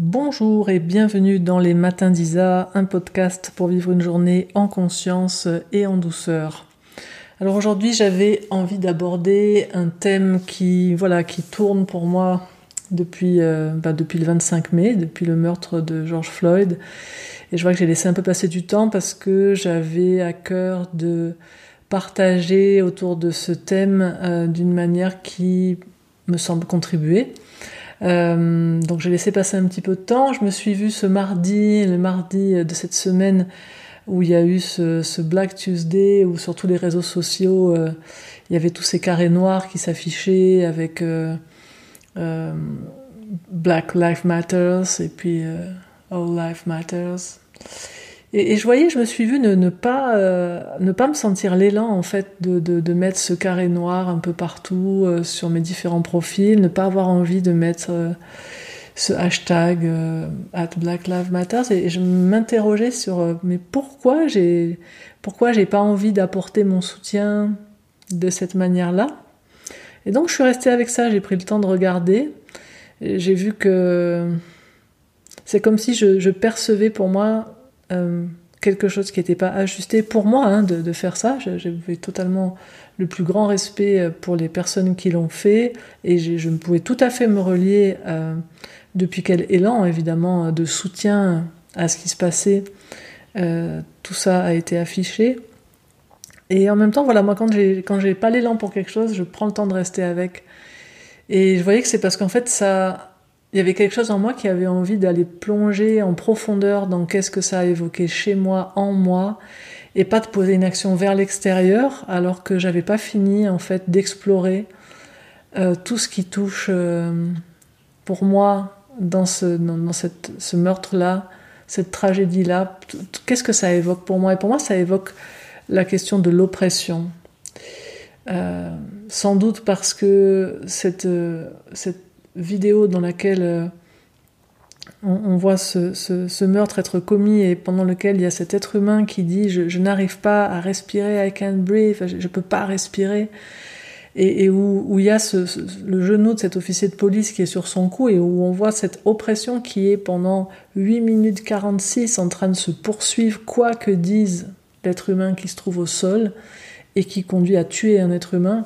Bonjour et bienvenue dans les Matins d'Isa, un podcast pour vivre une journée en conscience et en douceur. Alors aujourd'hui, j'avais envie d'aborder un thème qui, voilà, qui tourne pour moi depuis, euh, bah, depuis le 25 mai, depuis le meurtre de George Floyd. Et je vois que j'ai laissé un peu passer du temps parce que j'avais à cœur de partager autour de ce thème euh, d'une manière qui me semble contribuer. Euh, donc j'ai laissé passer un petit peu de temps. Je me suis vue ce mardi, le mardi de cette semaine où il y a eu ce, Black Tuesday, où sur tous les réseaux sociaux, euh, il y avait tous ces carrés noirs qui s'affichaient avec euh, Black Lives Matters et puis All Life Matters. Et, je voyais, je me suis vue ne, pas, euh, ne pas me sentir l'élan en fait de, de, mettre ce carré noir un peu partout euh, sur mes différents profils, ne pas avoir envie de mettre euh, ce hashtag at Black Lives Matter. Et, je m'interrogeais sur mais pourquoi j'ai pourquoi j'ai pas envie d'apporter mon soutien de cette manière-là? Et donc je suis restée avec ça, j'ai pris le temps de regarder. J'ai vu que c'est comme si je, je percevais pour moi euh, quelque chose qui n'était pas ajusté pour moi hein, de, faire ça. J'avais totalement le plus grand respect euh, pour les personnes qui l'ont fait et je pouvais tout à fait me relier euh, depuis quel élan évidemment de soutien à ce qui se passait. tout ça a été affiché. Et en même temps, voilà, moi quand j'ai quand j'ai pas l'élan pour quelque chose, je prends le temps de rester avec. Et je voyais que c'est parce qu'en fait ça il y avait quelque chose en moi qui avait envie d'aller plonger en profondeur dans qu'est-ce que ça a évoqué chez moi, en moi, et pas de poser une action vers l'extérieur, alors que j'avais pas fini en fait d'explorer euh, tout ce qui touche euh, pour moi dans ce, dans, ce meurtre-là, cette tragédie-là. Qu'est-ce que ça évoque pour moi? Et pour moi, ça évoque la question de l'oppression. Euh, sans doute parce que cette, cette vidéo dans laquelle euh, on, voit ce, meurtre être commis et pendant lequel il y a cet être humain qui dit je, n'arrive pas à respirer, I can't breathe, je, ne peux pas respirer, et, où, il y a le genou de cet officier de police qui est sur son cou et où on voit cette oppression qui est pendant 8 minutes 46 en train de se poursuivre, quoi que dise l'être humain qui se trouve au sol et qui conduit à tuer un être humain.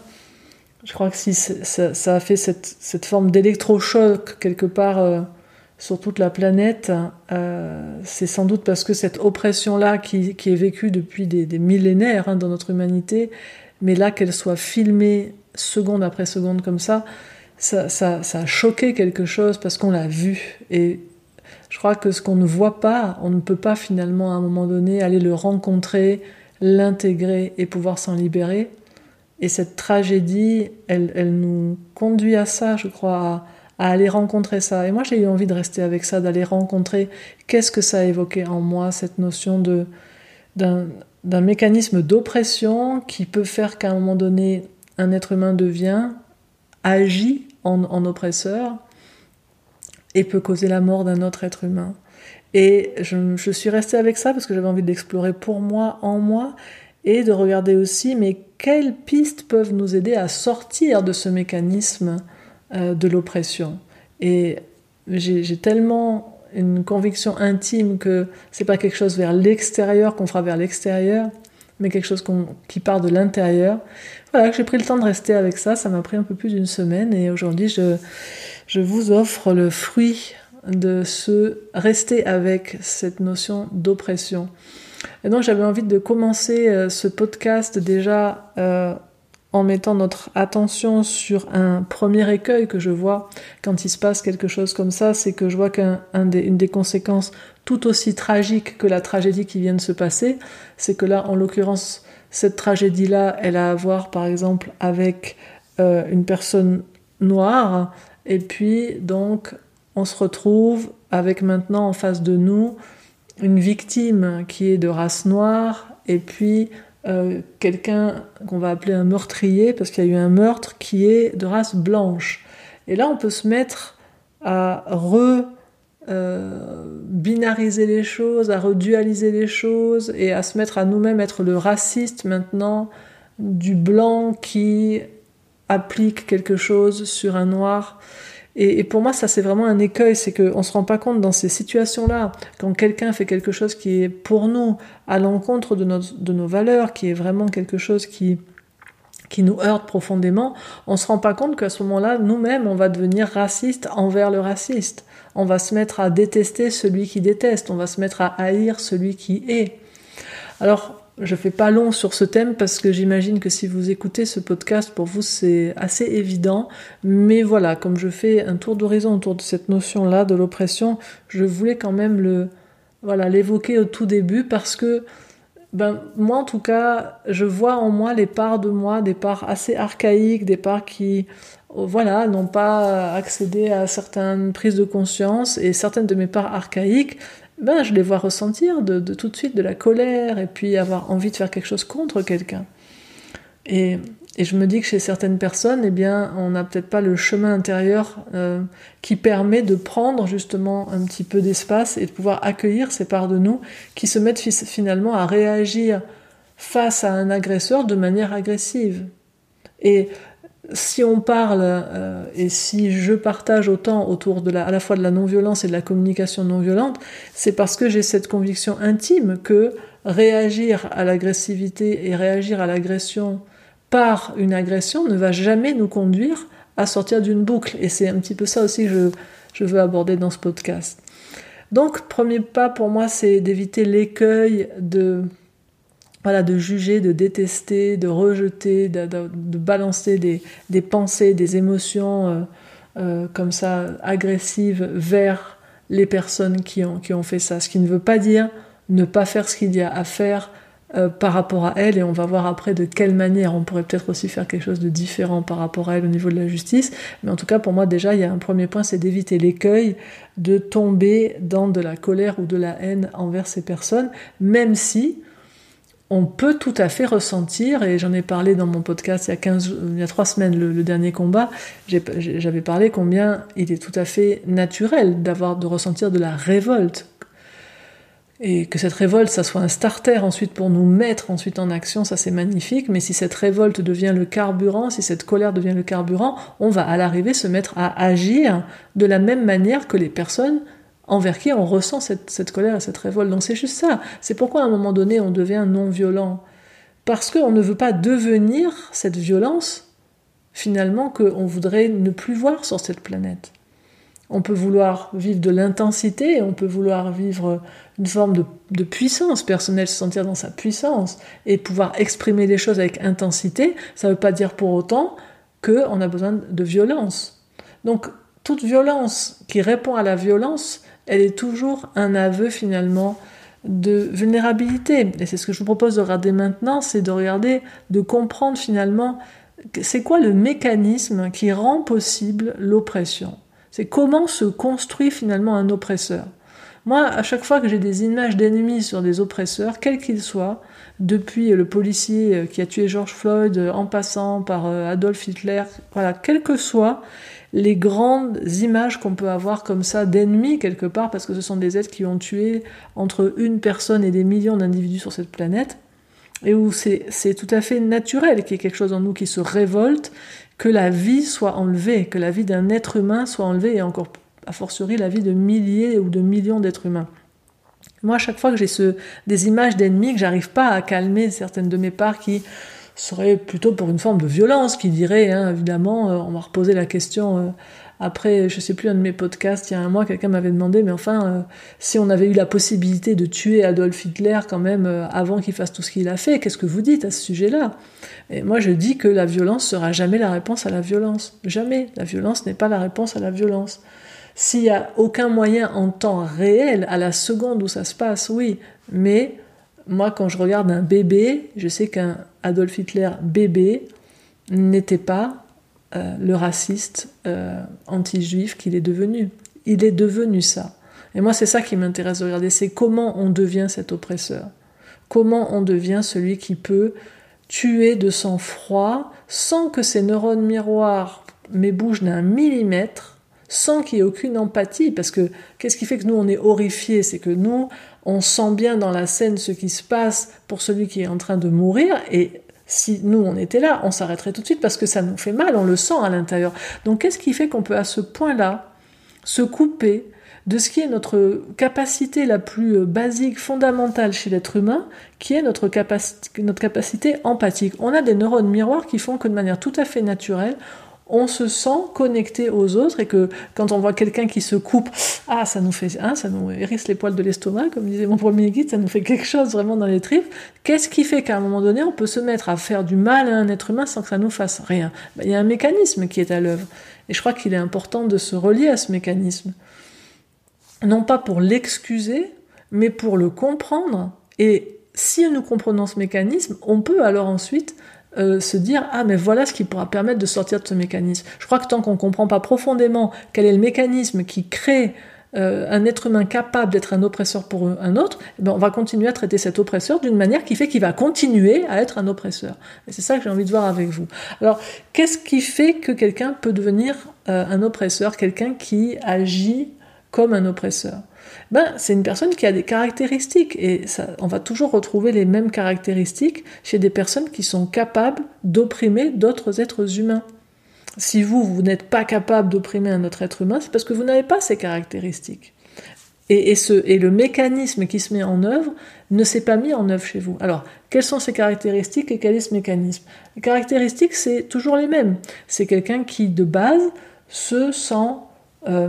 Je crois que si ça, a fait cette, forme d'électrochoc quelque part euh, sur toute la planète, euh, c'est sans doute parce que cette oppression-là qui, est vécue depuis des, millénaires hein, dans notre humanité, mais là qu'elle soit filmée seconde après seconde comme ça, ça, a choqué quelque chose parce qu'on l'a vu. Et je crois que ce qu'on ne voit pas, on ne peut pas finalement à un moment donné aller le rencontrer, l'intégrer et pouvoir s'en libérer. Et cette tragédie, elle, nous conduit à ça, je crois, à, aller rencontrer ça. Et moi, j'ai eu envie de rester avec ça, d'aller rencontrer qu'est-ce que ça a évoqué en moi, cette notion d'un mécanisme d'oppression qui peut faire qu'à un moment donné, un être humain devient, agit en, oppresseur et peut causer la mort d'un autre être humain. Et je, je, suis restée avec ça parce que j'avais envie d'explorer pour moi, en moi, et de regarder aussi, mais quelles pistes peuvent nous aider à sortir de ce mécanisme euh, de l'oppression? Et j'ai tellement une conviction intime que c'est pas quelque chose vers l'extérieur qu'on fera vers l'extérieur, mais quelque chose qui part de l'intérieur. Voilà, que j'ai pris le temps de rester avec ça. Ça m'a pris un peu plus d'une semaine et aujourd'hui je, je vous offre le fruit de ce rester avec cette notion d'oppression. Et donc j'avais envie de commencer euh, ce podcast déjà euh, en mettant notre attention sur un premier écueil que je vois quand il se passe quelque chose comme ça, c'est que je vois qu'une des, conséquences tout aussi tragiques que la tragédie qui vient de se passer, c'est que là, en l'occurrence, cette tragédie-là, elle a à voir par exemple avec euh, une personne noire, et puis donc on se retrouve avec maintenant en face de nous une victime qui est de race noire et puis euh, quelqu'un qu'on va appeler un meurtrier parce qu'il y a eu un meurtre qui est de race blanche. Et là, on peut se mettre à re euh, binariser les choses, à redualiser les choses et à se mettre à nous-mêmes être le raciste maintenant du blanc qui applique quelque chose sur un noir. Et, pour moi, ça c'est vraiment un écueil, c'est qu'on se rend pas compte dans ces situations-là, quand quelqu'un fait quelque chose qui est pour nous à l'encontre de, nos valeurs, qui est vraiment quelque chose qui, qui nous heurte profondément, on se rend pas compte qu'à ce moment-là, nous-mêmes, on va devenir raciste envers le raciste. On va se mettre à détester celui qui déteste, on va se mettre à haïr celui qui est. Alors, je fais pas long sur ce thème parce que j'imagine que si vous écoutez ce podcast, pour vous c'est assez évident. Mais voilà, comme je fais un tour d'horizon autour de cette notion-là de l'oppression, je voulais quand même le, voilà, l'évoquer au tout début parce que, ben, moi en tout cas, je vois en moi les parts de moi, des parts assez archaïques, des parts qui, voilà, n'ont pas accédé à certaines prises de conscience et certaines de mes parts archaïques ben, je les vois ressentir de, tout de suite de la colère et puis avoir envie de faire quelque chose contre quelqu'un. Et, je me dis que chez certaines personnes, eh bien, on n'a peut-être pas le chemin intérieur euh, qui permet de prendre justement un petit peu d'espace et de pouvoir accueillir ces parts de nous qui se mettent finalement à réagir face à un agresseur de manière agressive. Et si on parle euh, et si je partage autant autour de la, à la fois de la non-violence et de la communication non-violente, c'est parce que j'ai cette conviction intime que réagir à l'agressivité et réagir à l'agression par une agression ne va jamais nous conduire à sortir d'une boucle. Et c'est un petit peu ça aussi que je, je veux aborder dans ce podcast. Donc, premier pas pour moi, c'est d'éviter l'écueil de voilà, de juger, de détester, de rejeter, de, balancer des, pensées, des émotions euh, euh, comme ça agressives vers les personnes qui ont, fait ça. Ce qui ne veut pas dire ne pas faire ce qu'il y a à faire euh, par rapport à elles, et on va voir après de quelle manière on pourrait peut-être aussi faire quelque chose de différent par rapport à elles au niveau de la justice. Mais en tout cas, pour moi, déjà, il y a un premier point, c'est d'éviter l'écueil de tomber dans de la colère ou de la haine envers ces personnes, même si on peut tout à fait ressentir, et j'en ai parlé dans mon podcast il y a, 15, il y a trois semaines, le, dernier combat, j'avais parlé combien il est tout à fait naturel d'avoir, de ressentir de la révolte. Et que cette révolte, ça soit un starter ensuite pour nous mettre ensuite en action, ça c'est magnifique, mais si cette révolte devient le carburant, si cette colère devient le carburant, on va à l'arrivée se mettre à agir de la même manière que les personnes envers qui on ressent cette, colère et cette révolte. Donc c'est juste ça. C'est pourquoi à un moment donné on devient non violent. Parce qu'on ne veut pas devenir cette violence, finalement, qu'on voudrait ne plus voir sur cette planète. On peut vouloir vivre de l'intensité, on peut vouloir vivre une forme de, de, puissance personnelle, se sentir dans sa puissance et pouvoir exprimer les choses avec intensité. Ça ne veut pas dire pour autant qu'on a besoin de violence. Donc toute violence qui répond à la violence elle est toujours un aveu finalement de vulnérabilité. Et c'est ce que je vous propose de regarder maintenant, c'est de regarder, de comprendre finalement c'est quoi le mécanisme qui rend possible l'oppression? C'est comment se construit finalement un oppresseur? Moi, à chaque fois que j'ai des images d'ennemis sur des oppresseurs, quels qu'ils soient, depuis le policier qui a tué George Floyd, en passant par euh, Adolf Hitler, voilà, quel que soit, les grandes images qu'on peut avoir comme ça d'ennemis quelque part, parce que ce sont des êtres qui ont tué entre une personne et des millions d'individus sur cette planète, et où c'est tout à fait naturel qu'il y ait quelque chose en nous qui se révolte, que la vie soit enlevée, que la vie d'un être humain soit enlevée, et encore a fortiori la vie de milliers ou de millions d'êtres humains. Moi, à chaque fois que j'ai des images d'ennemis, que j'arrive pas à calmer certaines de mes parts qui serait plutôt pour une forme de violence, qui dirait, hein, évidemment, euh, on va reposer la question euh, après, je sais plus, un de mes podcasts, il y a un mois, quelqu'un m'avait demandé, mais enfin, euh, si on avait eu la possibilité de tuer Adolf Hitler quand même avant qu'il fasse tout ce qu'il a fait, qu'est-ce que vous dites à ce sujet-là? Et moi, je dis que la violence sera jamais la réponse à la violence. Jamais. La violence n'est pas la réponse à la violence. S'il n'y a aucun moyen en temps réel, à la seconde où ça se passe, oui, mais moi, quand je regarde un bébé, je sais qu'un Adolf Hitler bébé n'était pas euh, le raciste euh, anti-juif qu'il est devenu. Il est devenu ça. Et moi, c'est ça qui m'intéresse de regarder, c'est comment on devient cet oppresseur. Comment on devient celui qui peut tuer de sang-froid sans que ses neurones miroirs bougent d'un millimètre, sans qu'il y ait aucune empathie. Parce que qu'est-ce qui fait que nous, on est horrifiés? C'est que nous, on sent bien dans la scène ce qui se passe pour celui qui est en train de mourir et Si nous, on était là, on s'arrêterait tout de suite parce que ça nous fait mal, on le sent à l'intérieur. Donc qu'est-ce qui fait qu'on peut à ce point-là se couper de ce qui est notre capacité la plus euh, basique, fondamentale chez l'être humain, qui est notre, notre capacité empathique? On a des neurones miroirs qui font que de manière tout à fait naturelle, on se sent connecté aux autres et que quand on voit quelqu'un qui se coupe, ah, ça nous fait, hein, ça nous hérisse les poils de l'estomac, comme disait mon premier guide, ça nous fait quelque chose vraiment dans les tripes. Qu'est-ce qui fait qu'à un moment donné, on peut se mettre à faire du mal à un être humain sans que ça nous fasse rien? Ben, Il y a un mécanisme qui est à l'œuvre. Et je crois qu'il est important de se relier à ce mécanisme. Non pas pour l'excuser, mais pour le comprendre. Et si nous comprenons ce mécanisme, on peut alors ensuite euh, se dire ah mais voilà ce qui pourra permettre de sortir de ce mécanisme. Je crois que tant qu'on ne comprend pas profondément quel est le mécanisme qui crée euh, un être humain capable d'être un oppresseur pour un autre, eh ben on va continuer à traiter cet oppresseur d'une manière qui fait qu'il va continuer à être un oppresseur. Et c'est ça que j'ai envie de voir avec vous. Alors, qu'est-ce qui fait que quelqu'un peut devenir euh, un oppresseur, quelqu'un qui agit comme un oppresseur? Ben, c'est une personne qui a des caractéristiques et ça, on va toujours retrouver les mêmes caractéristiques chez des personnes qui sont capables d'opprimer d'autres êtres humains. Si vous, vous n'êtes pas capable d'opprimer un autre être humain, c'est parce que vous n'avez pas ces caractéristiques. Et, ce, et le mécanisme qui se met en œuvre ne s'est pas mis en œuvre chez vous. Alors, quelles sont ces caractéristiques et quel est ce mécanisme? Les caractéristiques, c'est toujours les mêmes. C'est quelqu'un qui, de base, se sent euh,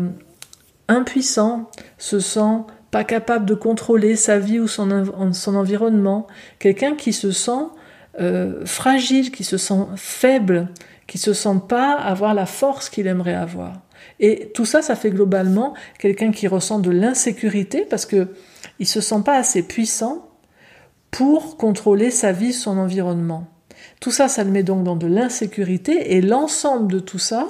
impuissant, se sent pas capable de contrôler sa vie ou son, environnement, quelqu'un qui se sent euh, fragile, qui se sent faible, qui se sent pas avoir la force qu'il aimerait avoir. Et tout ça, ça fait globalement quelqu'un qui ressent de l'insécurité parce que il se sent pas assez puissant pour contrôler sa vie, son environnement. Tout ça, ça le met donc dans de l'insécurité et l'ensemble de tout ça,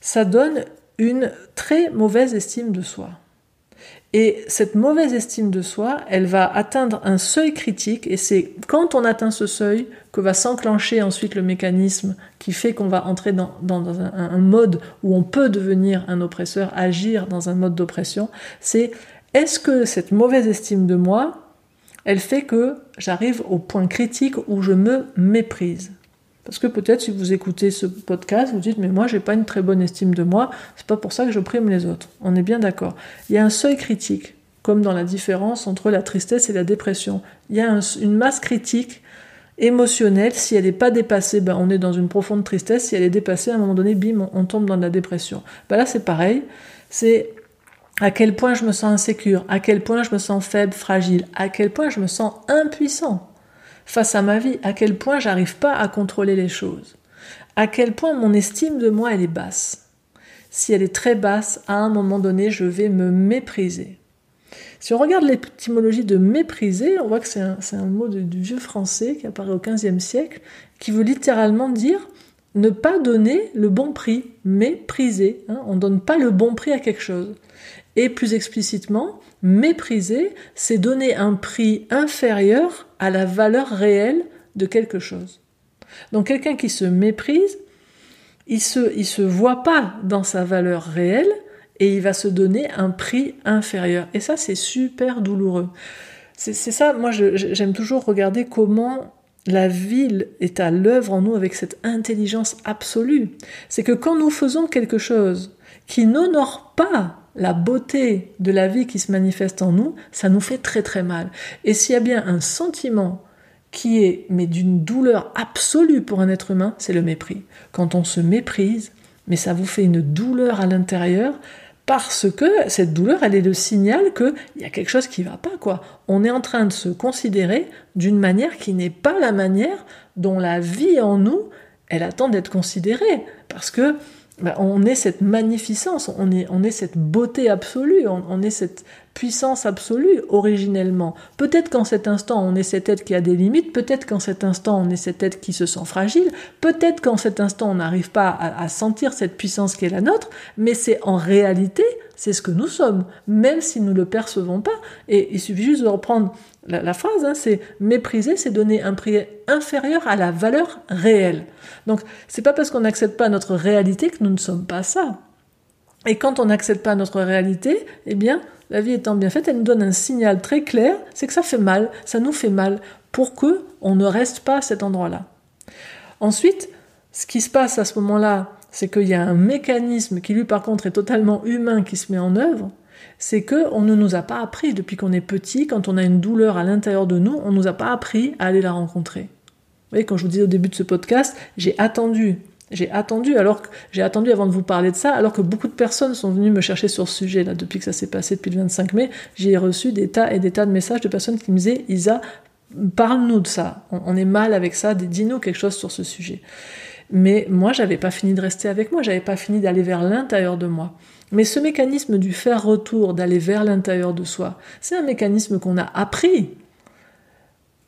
ça donne une très mauvaise estime de soi. Et cette mauvaise estime de soi, elle va atteindre un seuil critique, et c'est quand on atteint ce seuil que va s'enclencher ensuite le mécanisme qui fait qu'on va entrer dans, un, mode où on peut devenir un oppresseur, agir dans un mode d'oppression. C'est est-ce que cette mauvaise estime de moi, elle fait que j'arrive au point critique où je me méprise? Parce que peut-être si vous écoutez ce podcast, vous dites mais moi j'ai pas une très bonne estime de moi, c'est pas pour ça que je prime les autres. On est bien d'accord. Il y a un seuil critique, comme dans la différence entre la tristesse et la dépression. Il y a une masse critique émotionnelle. Si elle n'est pas dépassée, ben, on est dans une profonde tristesse. Si elle est dépassée, à un moment donné, bim, on, tombe dans la dépression. Ben là c'est pareil. C'est à quel point je me sens insécure, à quel point je me sens faible, fragile, à quel point je me sens impuissant face à ma vie, à quel point j'arrive pas à contrôler les choses, à quel point mon estime de moi elle est basse. Si elle est très basse, à un moment donné, je vais me mépriser. Si on regarde l'étymologie de mépriser, on voit que c'est un, mot du vieux français qui apparaît au XVe siècle, qui veut littéralement dire ne pas donner le bon prix, mépriser. Hein, on ne donne pas le bon prix à quelque chose. Et plus explicitement, mépriser, c'est donner un prix inférieur à la valeur réelle de quelque chose. Donc quelqu'un qui se méprise, il se, il se voit pas dans sa valeur réelle et il va se donner un prix inférieur. Et ça, c'est super douloureux. C'est ça, moi j'aime toujours regarder comment la ville est à l'œuvre en nous avec cette intelligence absolue. C'est que quand nous faisons quelque chose qui n'honore pas la beauté de la vie qui se manifeste en nous, ça nous fait très très mal. Et s'il y a bien un sentiment qui est mais d'une douleur absolue pour un être humain, c'est le mépris. Quand on se méprise, mais ça vous fait une douleur à l'intérieur parce que cette douleur, elle est le signal qu'il y a quelque chose qui va pas, quoi. On est en train de se considérer d'une manière qui n'est pas la manière dont la vie en nous, elle attend d'être considérée. Parce que bah, on est cette magnificence, on est, on est cette beauté absolue, on, est cette puissance absolue originellement. Peut-être qu'en cet instant on est cet être qui a des limites, peut-être qu'en cet instant on est cet être qui se sent fragile, peut-être qu'en cet instant on n'arrive pas à, sentir cette puissance qui est la nôtre, mais c'est en réalité, c'est ce que nous sommes, même si nous ne le percevons pas. Et il suffit juste de reprendre la, phrase, hein, c'est mépriser, c'est donner un prix inférieur à la valeur réelle. Donc, c'est pas parce qu'on n'accepte pas notre réalité que nous ne sommes pas ça. Et quand on n'accepte pas notre réalité, eh bien, la vie étant bien faite, elle nous donne un signal très clair, c'est que ça fait mal, ça nous fait mal, pour que on ne reste pas à cet endroit-là. Ensuite, ce qui se passe à ce moment-là, c'est qu'il y a un mécanisme qui lui par contre est totalement humain qui se met en œuvre, c'est que on ne nous a pas appris depuis qu'on est petit, quand on a une douleur à l'intérieur de nous, on ne nous a pas appris à aller la rencontrer. Vous voyez, quand je vous disais au début de ce podcast, j'ai attendu. J'ai attendu, alors que j'ai attendu avant de vous parler de ça, alors que beaucoup de personnes sont venues me chercher sur ce sujet là depuis que ça s'est passé depuis le 25 mai. J'ai reçu des tas et des tas de messages de personnes qui me disaient Isa, parle-nous de ça. On, est mal avec ça. Dis-nous quelque chose sur ce sujet. Mais moi, j'avais pas fini de rester avec moi. J'avais pas fini d'aller vers l'intérieur de moi. Mais ce mécanisme du faire retour, d'aller vers l'intérieur de soi, c'est un mécanisme qu'on a appris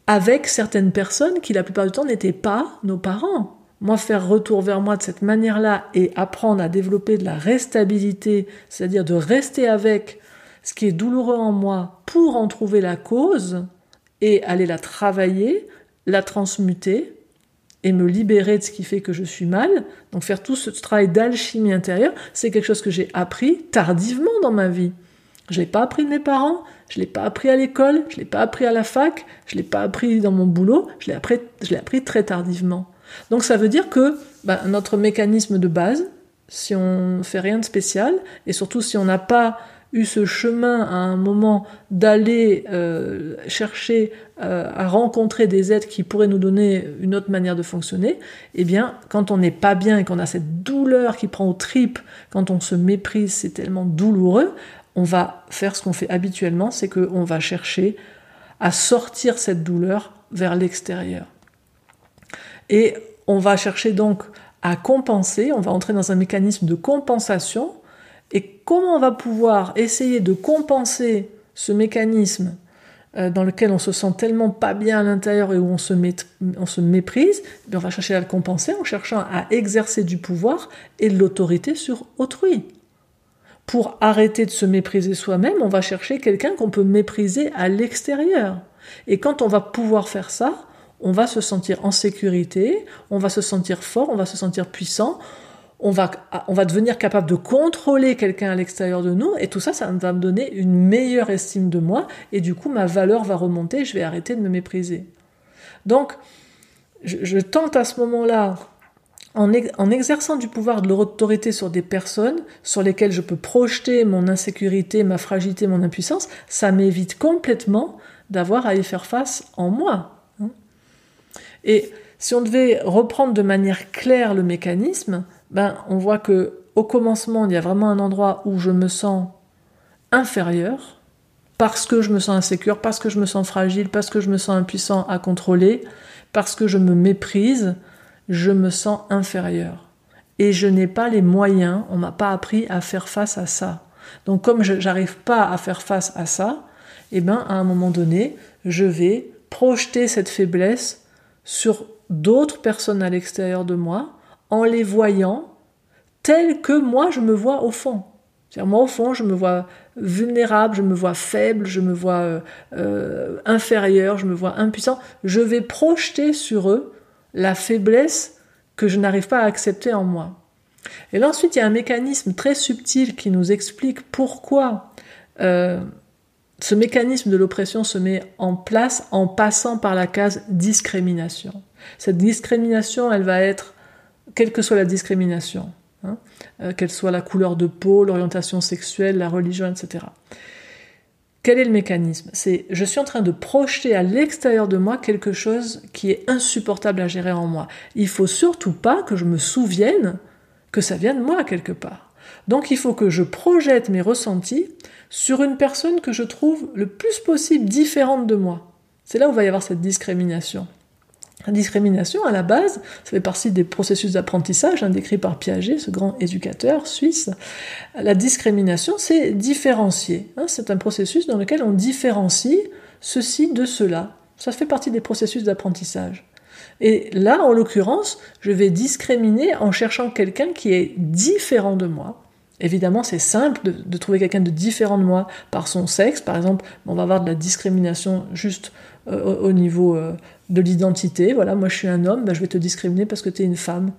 avec certaines personnes qui la plupart du temps n'étaient pas nos parents. Moi, faire retour vers moi de cette manière-là et apprendre à développer de la restabilité, c'est-à-dire de rester avec ce qui est douloureux en moi pour en trouver la cause et aller la travailler, la transmuter, et me libérer de ce qui fait que je suis mal, donc faire tout ce travail d'alchimie intérieure, c'est quelque chose que j'ai appris tardivement dans ma vie. Je l'ai pas appris de mes parents, je l'ai pas appris à l'école, je l'ai pas appris à la fac, je l'ai pas appris dans mon boulot, je l'ai appris, appris très tardivement. Donc ça veut dire que bah, notre mécanisme de base, si on fait rien de spécial, et surtout si on n'a pas ce chemin à un moment d'aller euh, chercher euh, à rencontrer des êtres qui pourraient nous donner une autre manière de fonctionner, eh bien, quand on n'est pas bien et qu'on a cette douleur qui prend aux tripes, quand on se méprise, c'est tellement douloureux, on va faire ce qu'on fait habituellement, c'est qu'on va chercher à sortir cette douleur vers l'extérieur. Et on va chercher donc à compenser, on va entrer dans un mécanisme de compensation comment on va pouvoir essayer de compenser ce mécanisme euh, dans lequel on se sent tellement pas bien à l'intérieur et où on se, méprise, eh on va chercher à le compenser en cherchant à exercer du pouvoir et de l'autorité sur autrui. Pour arrêter de se mépriser soi-même, on va chercher quelqu'un qu'on peut mépriser à l'extérieur. Et quand on va pouvoir faire ça, on va se sentir en sécurité, on va se sentir fort, on va se sentir puissant, on va, on va devenir capable de contrôler quelqu'un à l'extérieur de nous, et tout ça, ça va me donner une meilleure estime de moi, et du coup, ma valeur va remonter, je vais arrêter de me mépriser. Donc, je, tente à ce moment-là, en, exerçant du pouvoir de l'autorité sur des personnes sur lesquelles je peux projeter mon insécurité, ma fragilité, mon impuissance, ça m'évite complètement d'avoir à y faire face en moi. Hein. Et si on devait reprendre de manière claire le mécanisme, ben, on voit que au commencement, il y a vraiment un endroit où je me sens inférieur, parce que je me sens insécure, parce que je me sens fragile, parce que je me sens impuissant à contrôler, parce que je me méprise, je me sens inférieur. Et je n'ai pas les moyens, on m'a pas appris à faire face à ça. Donc comme je n'arrive pas à faire face à ça, eh ben à un moment donné, je vais projeter cette faiblesse sur d'autres personnes à l'extérieur de moi en les voyant tels que moi je me vois au fond. moi au fond, je me vois vulnérable, je me vois faible, je me vois euh, euh, inférieur, je me vois impuissant. Je vais projeter sur eux la faiblesse que je n'arrive pas à accepter en moi. Et là ensuite, il y a un mécanisme très subtil qui nous explique pourquoi euh, ce mécanisme de l'oppression se met en place en passant par la case discrimination. Cette discrimination, elle va être quelle que soit la discrimination, hein, euh, quelle soit la couleur de peau, l'orientation sexuelle, la religion, etc. Quel est le mécanisme? C'est je suis en train de projeter à l'extérieur de moi quelque chose qui est insupportable à gérer en moi. Il faut surtout pas que je me souvienne que ça vient de moi quelque part. Donc il faut que je projette mes ressentis sur une personne que je trouve le plus possible différente de moi. C'est là où va y avoir cette discrimination. La discrimination, à la base, ça fait partie des processus d'apprentissage hein, décrits par Piaget, ce grand éducateur suisse. La discrimination, c'est différencier. Hein. c'est un processus dans lequel on différencie ceci de cela. Ça fait partie des processus d'apprentissage. Et là, en l'occurrence, je vais discriminer en cherchant quelqu'un qui est différent de moi. Évidemment, c'est simple de, trouver quelqu'un de différent de moi par son sexe. Par exemple, on va avoir de la discrimination juste euh, au niveau euh, de l'identité. Voilà, moi je suis un homme, ben, je vais te discriminer parce que tu es une femme.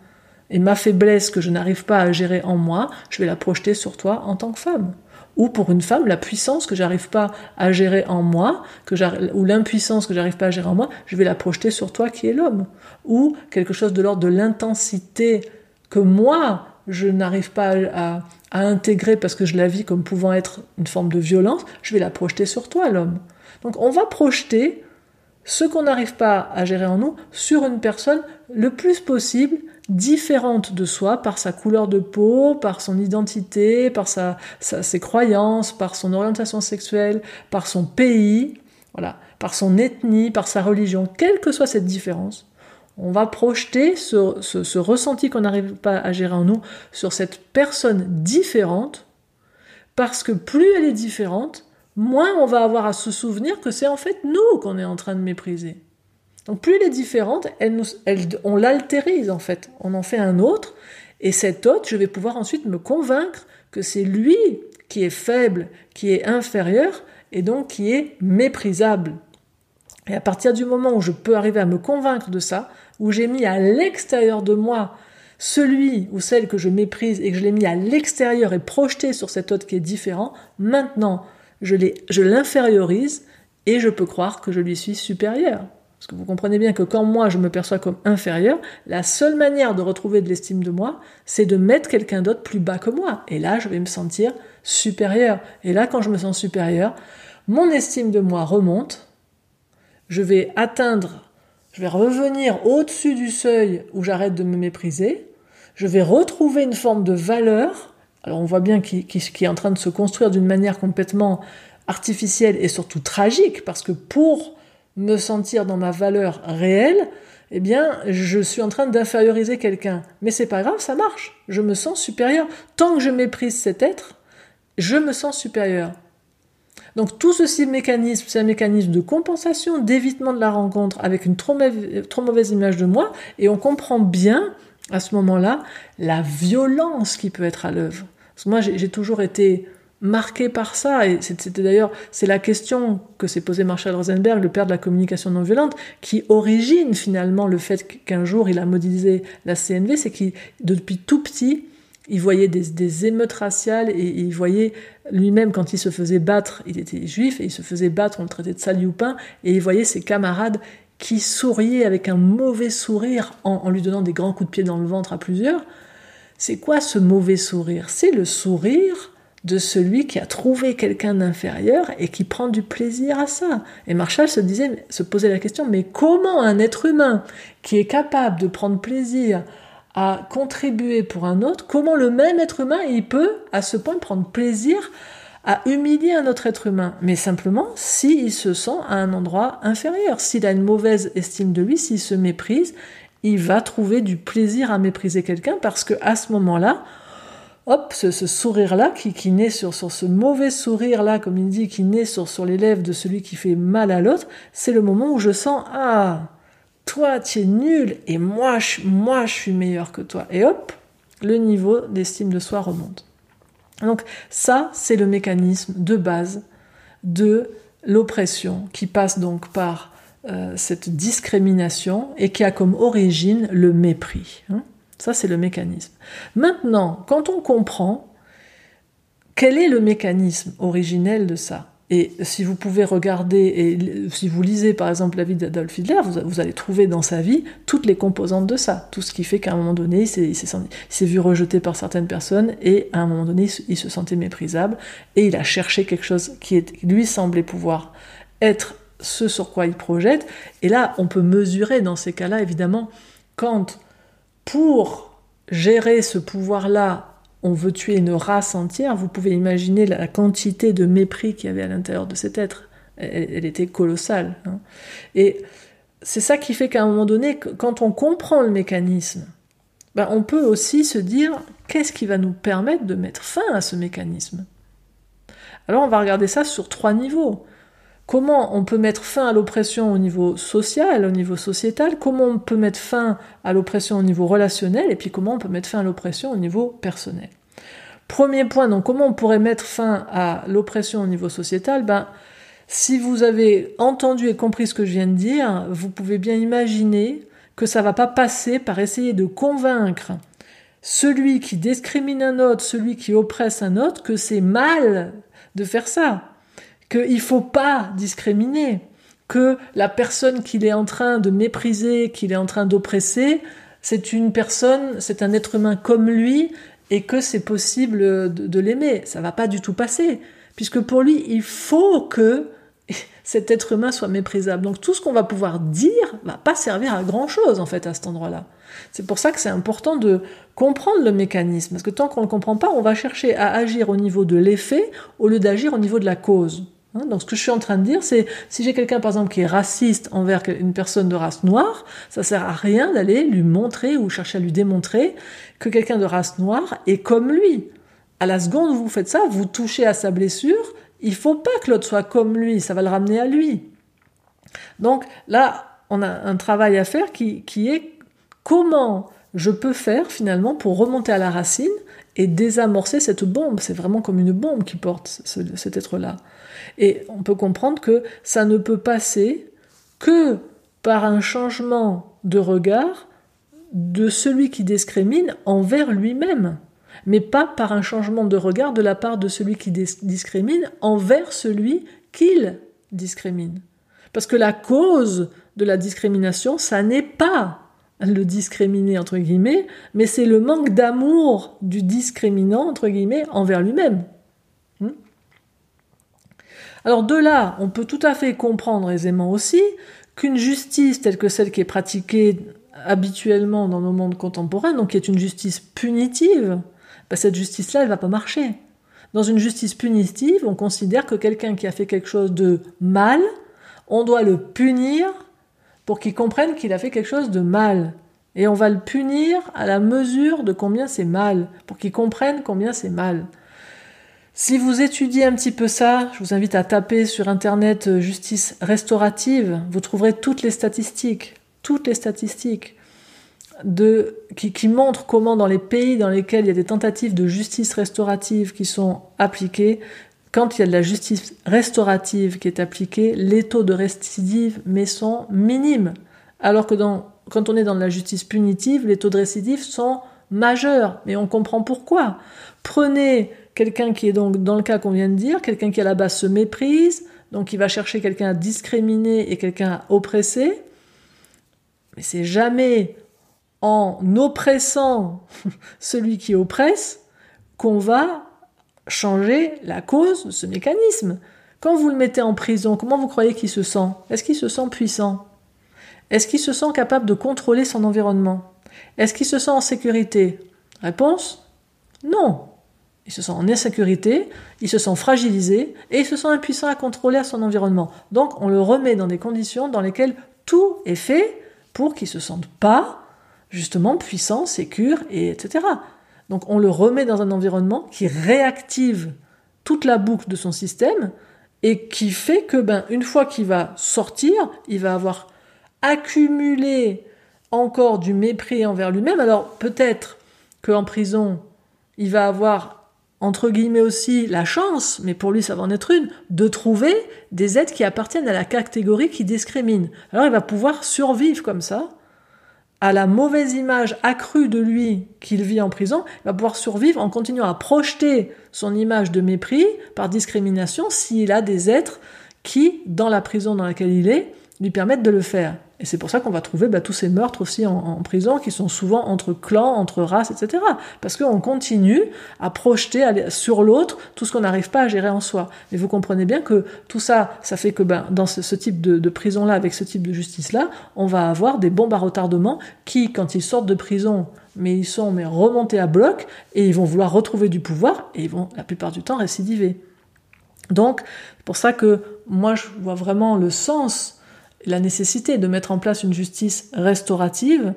Et ma faiblesse que je n'arrive pas à gérer en moi, je vais la projeter sur toi en tant que femme. Ou pour une femme, la puissance que j'arrive pas à gérer en moi, que ou l'impuissance que j'arrive pas à gérer en moi, je vais la projeter sur toi qui es l'homme. Ou quelque chose de l'ordre de l'intensité que moi, je n'arrive pas à, à intégrer parce que je la vis comme pouvant être une forme de violence, je vais la projeter sur toi, l'homme. Donc on va projeter ce qu'on n'arrive pas à gérer en nous sur une personne le plus possible différente de soi par sa couleur de peau, par son identité, par ses croyances, par son orientation sexuelle, par son pays, voilà, par son ethnie, par sa religion, quelle que soit cette différence. On va projeter ce ressenti qu'on n'arrive pas à gérer en nous sur cette personne différente, parce que plus elle est différente, moins on va avoir à se souvenir que c'est en fait nous qu'on est en train de mépriser. Donc plus elle est différente, on l'altérise en fait, on en fait un autre, et cet autre, je vais pouvoir ensuite me convaincre que c'est lui qui est faible, qui est inférieur, et donc qui est méprisable. Et à partir du moment où je peux arriver à me convaincre de ça, où j'ai mis à l'extérieur de moi celui ou celle que je méprise et que je l'ai mis à l'extérieur et projeté sur cet autre qui est différent, maintenant je l'infériorise et je peux croire que je lui suis supérieur. Parce que vous comprenez bien que quand moi je me perçois comme inférieur, la seule manière de retrouver de l'estime de moi, c'est de mettre quelqu'un d'autre plus bas que moi. Et là, je vais me sentir supérieur. Et là, quand je me sens supérieur, mon estime de moi remonte. Je vais atteindre, je vais revenir au-dessus du seuil où j'arrête de me mépriser. Je vais retrouver une forme de valeur alors on voit bien qu'il est en train de se construire d'une manière complètement artificielle et surtout tragique, parce que pour me sentir dans ma valeur réelle, eh bien, je suis en train d'inférioriser quelqu'un. Mais c'est pas grave, ça marche. Je me sens supérieur. Tant que je méprise cet être, je me sens supérieur. Donc tout ceci mécanisme, c'est un mécanisme de compensation, d'évitement de la rencontre avec une trop mauvaise image de moi, et on comprend bien à ce moment-là la violence qui peut être à l'œuvre. Moi, j'ai toujours été marqué par ça, et c'était d'ailleurs, c'est la question que s'est posée Marshall Rosenberg, le père de la communication non violente, qui origine finalement le fait qu'un jour il a modélisé la CNV, c'est qu'il, depuis tout petit, il voyait des, émeutes raciales et il voyait lui-même quand il se faisait battre, il était juif et il se faisait battre, on le traitait de salioupin, et il voyait ses camarades qui souriaient avec un mauvais sourire en lui donnant des grands coups de pied dans le ventre à plusieurs, c'est quoi ce mauvais sourire? C'est le sourire de celui qui a trouvé quelqu'un d'inférieur et qui prend du plaisir à ça. Et Marshall se disait, se posait la question, mais comment un être humain qui est capable de prendre plaisir à contribuer pour un autre, comment le même être humain, il peut à ce point prendre plaisir humilier un autre être humain, mais simplement s'il se sent à un endroit inférieur, s'il a une mauvaise estime de lui, s'il se méprise, il va trouver du plaisir à mépriser quelqu'un parce que à ce moment-là, hop, ce, sourire-là qui, naît sur, sur ce mauvais sourire-là, comme il dit, qui naît sur, sur les lèvres de celui qui fait mal à l'autre, c'est le moment où je sens ah, toi tu es nul et moi je, moi je suis meilleur que toi. Et hop, le niveau d'estime de soi remonte. Donc ça, c'est le mécanisme de base de l'oppression qui passe donc par euh, cette discrimination et qui a comme origine le mépris. Hein. Ça, c'est le mécanisme. Maintenant, quand on comprend quel est le mécanisme originel de ça, et si vous pouvez regarder, et si vous lisez par exemple la vie d'Adolf Hitler, vous, allez trouver dans sa vie toutes les composantes de ça, tout ce qui fait qu'à un moment donné, il s'est vu rejeté par certaines personnes, et à un moment donné, il se sentait méprisable, et il a cherché quelque chose qui lui semblait pouvoir être ce sur quoi il projette. Et là, on peut mesurer dans ces cas-là, évidemment, quand pour gérer ce pouvoir-là, on veut tuer une race entière, vous pouvez imaginer la quantité de mépris qu'il y avait à l'intérieur de cet être. Elle, était colossale. Hein. Et c'est ça qui fait qu'à un moment donné, quand on comprend le mécanisme, ben on peut aussi se dire qu'est-ce qui va nous permettre de mettre fin à ce mécanisme? Alors on va regarder ça sur trois niveaux comment on peut mettre fin à l'oppression au niveau social, au niveau sociétal, comment on peut mettre fin à l'oppression au niveau relationnel, et puis comment on peut mettre fin à l'oppression au niveau personnel? Premier point, donc comment on pourrait mettre fin à l'oppression au niveau sociétal? Ben, si vous avez entendu et compris ce que je viens de dire, vous pouvez bien imaginer que ça va pas passer par essayer de convaincre celui qui discrimine un autre, celui qui oppresse un autre, que c'est mal de faire ça, qu'il faut pas discriminer, que la personne qu'il est en train de mépriser, qu'il est en train d'oppresser, c'est une personne, c'est un être humain comme lui, et que c'est possible de, de l'aimer. Ça va pas du tout passer, puisque pour lui, il faut que cet être humain soit méprisable. Donc tout ce qu'on va pouvoir dire va pas servir à grand chose en fait à cet endroit-là. C'est pour ça que c'est important de comprendre le mécanisme, parce que tant qu'on ne le comprend pas, on va chercher à agir au niveau de l'effet au lieu d'agir au niveau de la cause. Hein, donc ce que je suis en train de dire, c'est si j'ai quelqu'un par exemple qui est raciste envers une personne de race noire, ça sert à rien d'aller lui montrer ou chercher à lui démontrer que quelqu'un de race noire est comme lui. À la seconde où vous faites ça, vous touchez à sa blessure, il faut pas que l'autre soit comme lui, ça va le ramener à lui. Donc là, on a un travail à faire qui, qui est comment je peux faire finalement pour remonter à la racine et désamorcer cette bombe. C'est vraiment comme une bombe qui porte cet être-là. Et on peut comprendre que ça ne peut passer que par un changement de regard de celui qui discrimine envers lui-même, mais pas par un changement de regard de la part de celui qui discrimine envers celui qu'il discrimine. Parce que la cause de la discrimination, ça n'est pas le discriminer entre guillemets, mais c'est le manque d'amour du discriminant entre guillemets envers lui-même. Alors de là, on peut tout à fait comprendre aisément aussi qu'une justice telle que celle qui est pratiquée habituellement dans nos mondes contemporains, donc qui est une justice punitive, bah, cette justice-là, elle va pas marcher. Dans une justice punitive, on considère que quelqu'un qui a fait quelque chose de mal, on doit le punir pour qu'il comprenne qu'il a fait quelque chose de mal. Et on va le punir à la mesure de combien c'est mal, pour qu'il comprenne combien c'est mal. Si vous étudiez un petit peu ça, je vous invite à taper sur Internet euh, justice restaurative, vous trouverez toutes les statistiques, toutes les statistiques de, qui, qui montrent comment dans les pays dans lesquels il y a des tentatives de justice restaurative qui sont appliquées, quand il y a de la justice restaurative qui est appliquée, les taux de récidive mais sont minimes. Alors que quand on est dans la justice punitive, les taux de récidive sont majeurs. Mais on comprend pourquoi. Prenez quelqu'un qui est donc dans le cas qu'on vient de dire, quelqu'un qui à la base se méprise, donc il va chercher quelqu'un à discriminer et quelqu'un à oppresser. Mais c'est jamais en oppressant celui qui oppresse qu'on va changer la cause de ce mécanisme. Quand vous le mettez en prison, comment vous croyez qu'il se sent? Est-ce qu'il se sent puissant? Est-ce qu'il se sent capable de contrôler son environnement? Est-ce qu'il se sent en sécurité? Réponse Non. Il se sent en insécurité, il se sent fragilisé et il se sent impuissant à contrôler son environnement. Donc on le remet dans des conditions dans lesquelles tout est fait pour qu'il se sente pas justement puissant, sécure, et etc. Donc on le remet dans un environnement qui réactive toute la boucle de son système et qui fait que ben une fois qu'il va sortir, il va avoir accumulé encore du mépris envers lui-même. Alors peut-être qu'en prison, il va avoir entre guillemets aussi la chance, mais pour lui ça va en être une, de trouver des êtres qui appartiennent à la catégorie qui discrimine. Alors il va pouvoir survivre comme ça, à la mauvaise image accrue de lui qu'il vit en prison, il va pouvoir survivre en continuant à projeter son image de mépris par discrimination s'il a des êtres qui, dans la prison dans laquelle il est, lui permettent de le faire. Et c'est pour ça qu'on va trouver bah, tous ces meurtres aussi en, prison qui sont souvent entre clans, entre races, etc. Parce qu'on continue à projeter sur l'autre tout ce qu'on n'arrive pas à gérer en soi. Mais vous comprenez bien que tout ça, ça fait que ben, dans ce, type de, prison-là, avec ce type de justice-là, on va avoir des bombes à retardement qui, quand ils sortent de prison, mais ils sont mais remontés à bloc et ils vont vouloir retrouver du pouvoir et ils vont la plupart du temps récidiver. Donc, c'est pour ça que moi je vois vraiment le sens la nécessité de mettre en place une justice restaurative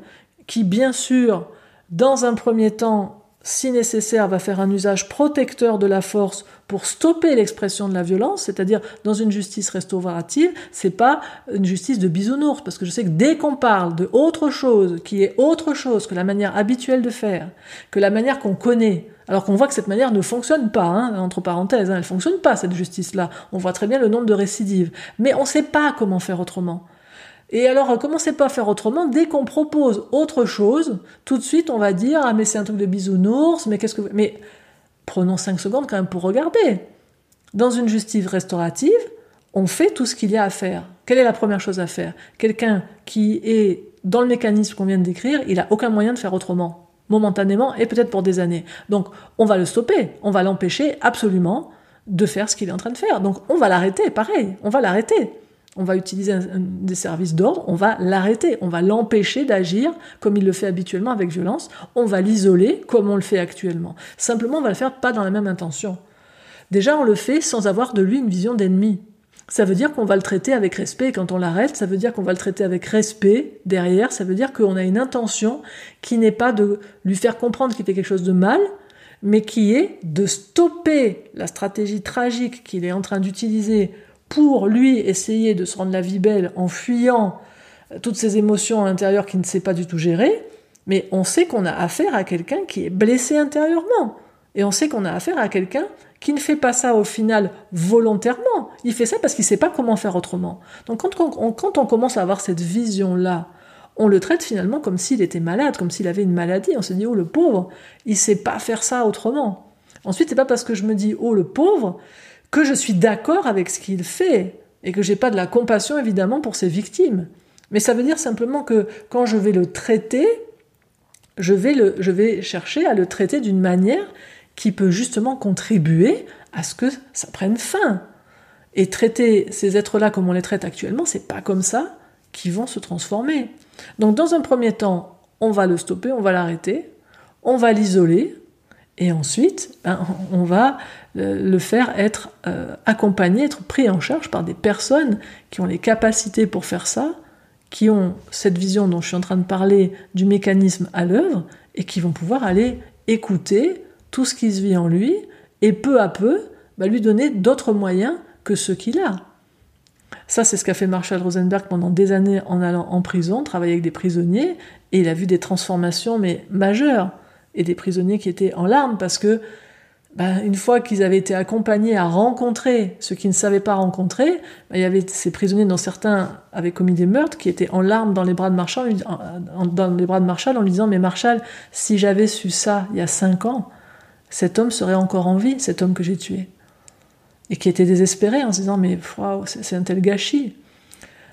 qui, bien sûr, dans un premier temps, si nécessaire, va faire un usage protecteur de la force pour stopper l'expression de la violence, c'est-à-dire dans une justice restaurative, c'est pas une justice de bisounours, parce que je sais que dès qu'on parle de autre chose, qui est autre chose que la manière habituelle de faire, que la manière qu'on connaît, alors qu'on voit que cette manière ne fonctionne pas, hein, entre parenthèses, hein, elle fonctionne pas cette justice-là. On voit très bien le nombre de récidives, mais on ne sait pas comment faire autrement. Et alors, comment c'est pas faire autrement. Dès qu'on propose autre chose, tout de suite, on va dire ah mais c'est un truc de bisounours, mais qu'est-ce que mais prenons cinq secondes quand même pour regarder. Dans une justice restaurative, on fait tout ce qu'il y a à faire. Quelle est la première chose à faire? Quelqu'un qui est dans le mécanisme qu'on vient de décrire, il n'a aucun moyen de faire autrement, momentanément et peut-être pour des années. Donc on va le stopper, on va l'empêcher absolument de faire ce qu'il est en train de faire. Donc on va l'arrêter, pareil, on va l'arrêter. On va utiliser des services d'ordre, on va l'arrêter, on va l'empêcher d'agir comme il le fait habituellement avec violence, on va l'isoler comme on le fait actuellement. Simplement, on va le faire pas dans la même intention. Déjà, on le fait sans avoir de lui une vision d'ennemi ça veut dire qu'on va le traiter avec respect. quand on l'arrête, ça veut dire qu'on va le traiter avec respect derrière. Ça veut dire qu'on a une intention qui n'est pas de lui faire comprendre qu'il fait quelque chose de mal, mais qui est de stopper la stratégie tragique qu'il est en train d'utiliser pour lui essayer de se rendre la vie belle en fuyant toutes ces émotions intérieures qu'il ne sait pas du tout gérer. Mais on sait qu'on a affaire à quelqu'un qui est blessé intérieurement. Et on sait qu'on a affaire à quelqu'un qui ne fait pas ça au final volontairement. Il fait ça parce qu'il ne sait pas comment faire autrement. Donc quand on, commence à avoir cette vision-là, on le traite finalement comme s'il était malade, comme s'il avait une maladie. On se dit, oh le pauvre, il sait pas faire ça autrement. Ensuite, c'est pas parce que je me dis, oh le pauvre, que je suis d'accord avec ce qu'il fait et que j'ai pas de la compassion évidemment pour ses victimes. Mais ça veut dire simplement que quand je vais le traiter, je vais chercher à le traiter d'une manière qui peut justement contribuer à ce que ça prenne fin. Et traiter ces êtres-là comme on les traite actuellement, c'est pas comme ça qu'ils vont se transformer. Donc dans un premier temps, on va le stopper, on va l'arrêter, on va l'isoler, et ensuite, ben, on va euh, le faire être euh, accompagné, être pris en charge par des personnes qui ont les capacités pour faire ça, qui ont cette vision dont je suis en train de parler du mécanisme à l'œuvre, et qui vont pouvoir aller écouter, tout ce qui se vit en lui, et peu à peu, bah, lui donner d'autres moyens que ceux qu'il a. Ça, c'est ce qu'a fait Marshall Rosenberg pendant des années en allant en prison, travailler avec des prisonniers, et il a vu des transformations, mais majeures, et des prisonniers qui étaient en larmes parce que, bah, une fois qu'ils avaient été accompagnés à rencontrer ce qu'ils ne savaient pas rencontrer, bah, il y avait ces prisonniers dont certains avaient commis des meurtres qui étaient en larmes dans les bras de Marshall, dans les bras de Marshall en lui disant, mais Marshall, si j'avais su ça il y a cinq ans, cet homme serait encore en vie, cet homme que j'ai tué. Et qui était désespéré en se disant Mais c'est un tel gâchis.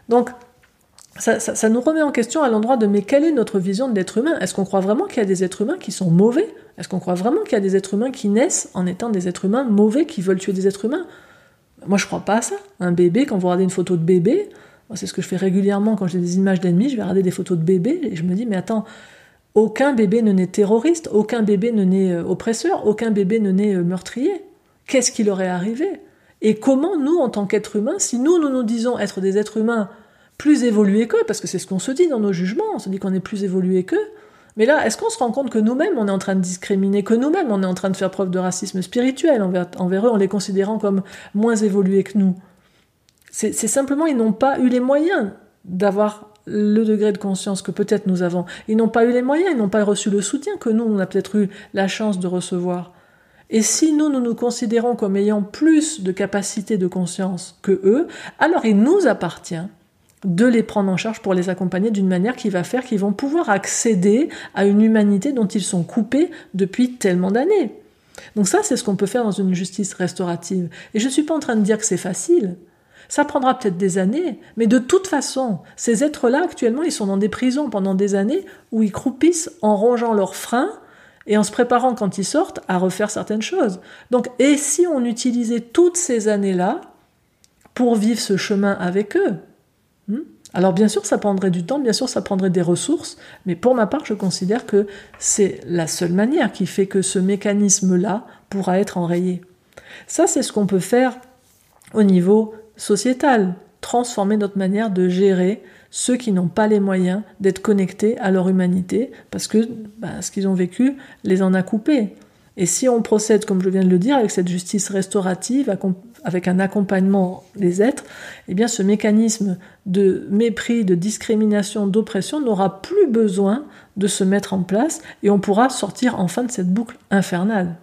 Donc, ça, nous remet en question à l'endroit de mais quelle est notre vision de l'être humain? Est-ce qu'on croit vraiment qu'il y a des êtres humains qui sont mauvais? Est-ce qu'on croit vraiment qu'il y a des êtres humains qui naissent en étant des êtres humains mauvais, qui veulent tuer des êtres humains? Moi, je crois pas à ça. Un bébé, quand vous regardez une photo de bébé, c'est ce que je fais régulièrement quand j'ai des images d'ennemis, je vais regarder des photos de bébé et je me dis Mais attends, aucun bébé ne naît terroriste, aucun bébé ne naît euh, oppresseur, aucun bébé ne naît euh, meurtrier. Qu'est-ce qui leur est arrivé? Et comment nous, en tant qu'êtres humains, si nous, nous nous disons être des êtres humains plus évolués qu'eux, parce que c'est ce qu'on se dit dans nos jugements, on se dit qu'on est plus évolués qu'eux, mais là, est-ce qu'on se rend compte que nous-mêmes, on est en train de discriminer, que nous-mêmes, on est en train de faire preuve de racisme spirituel envers, envers eux, en les considérant comme moins évolués que nous? C'est simplement, ils n'ont pas eu les moyens d'avoir le degré de conscience que peut-être nous avons. Ils n'ont pas eu les moyens, ils n'ont pas reçu le soutien que nous, on a peut-être eu la chance de recevoir. Et si nous, nous nous considérons comme ayant plus de capacité de conscience que eux, alors il nous appartient de les prendre en charge pour les accompagner d'une manière qui va faire qu'ils vont pouvoir accéder à une humanité dont ils sont coupés depuis tellement d'années. Donc ça, c'est ce qu'on peut faire dans une justice restaurative. Et je ne suis pas en train de dire que c'est facile. Ça prendra peut-être des années, mais de toute façon, ces êtres-là, actuellement, ils sont dans des prisons pendant des années où ils croupissent en rongeant leurs freins et en se préparant quand ils sortent à refaire certaines choses. Donc, et si on utilisait toutes ces années-là pour vivre ce chemin avec eux hmm? Alors bien sûr, ça prendrait du temps, bien sûr, ça prendrait des ressources, mais pour ma part, je considère que c'est la seule manière qui fait que ce mécanisme-là pourra être enrayé. Ça, c'est ce qu'on peut faire au niveau sociétale, transformer notre manière de gérer ceux qui n'ont pas les moyens d'être connectés à leur humanité, parce que bah, ce qu'ils ont vécu les en a coupés. Et si on procède, comme je viens de le dire, avec cette justice restaurative, avec un accompagnement des êtres, eh bien ce mécanisme de mépris, de discrimination, d'oppression n'aura plus besoin de se mettre en place et on pourra sortir enfin de cette boucle infernale.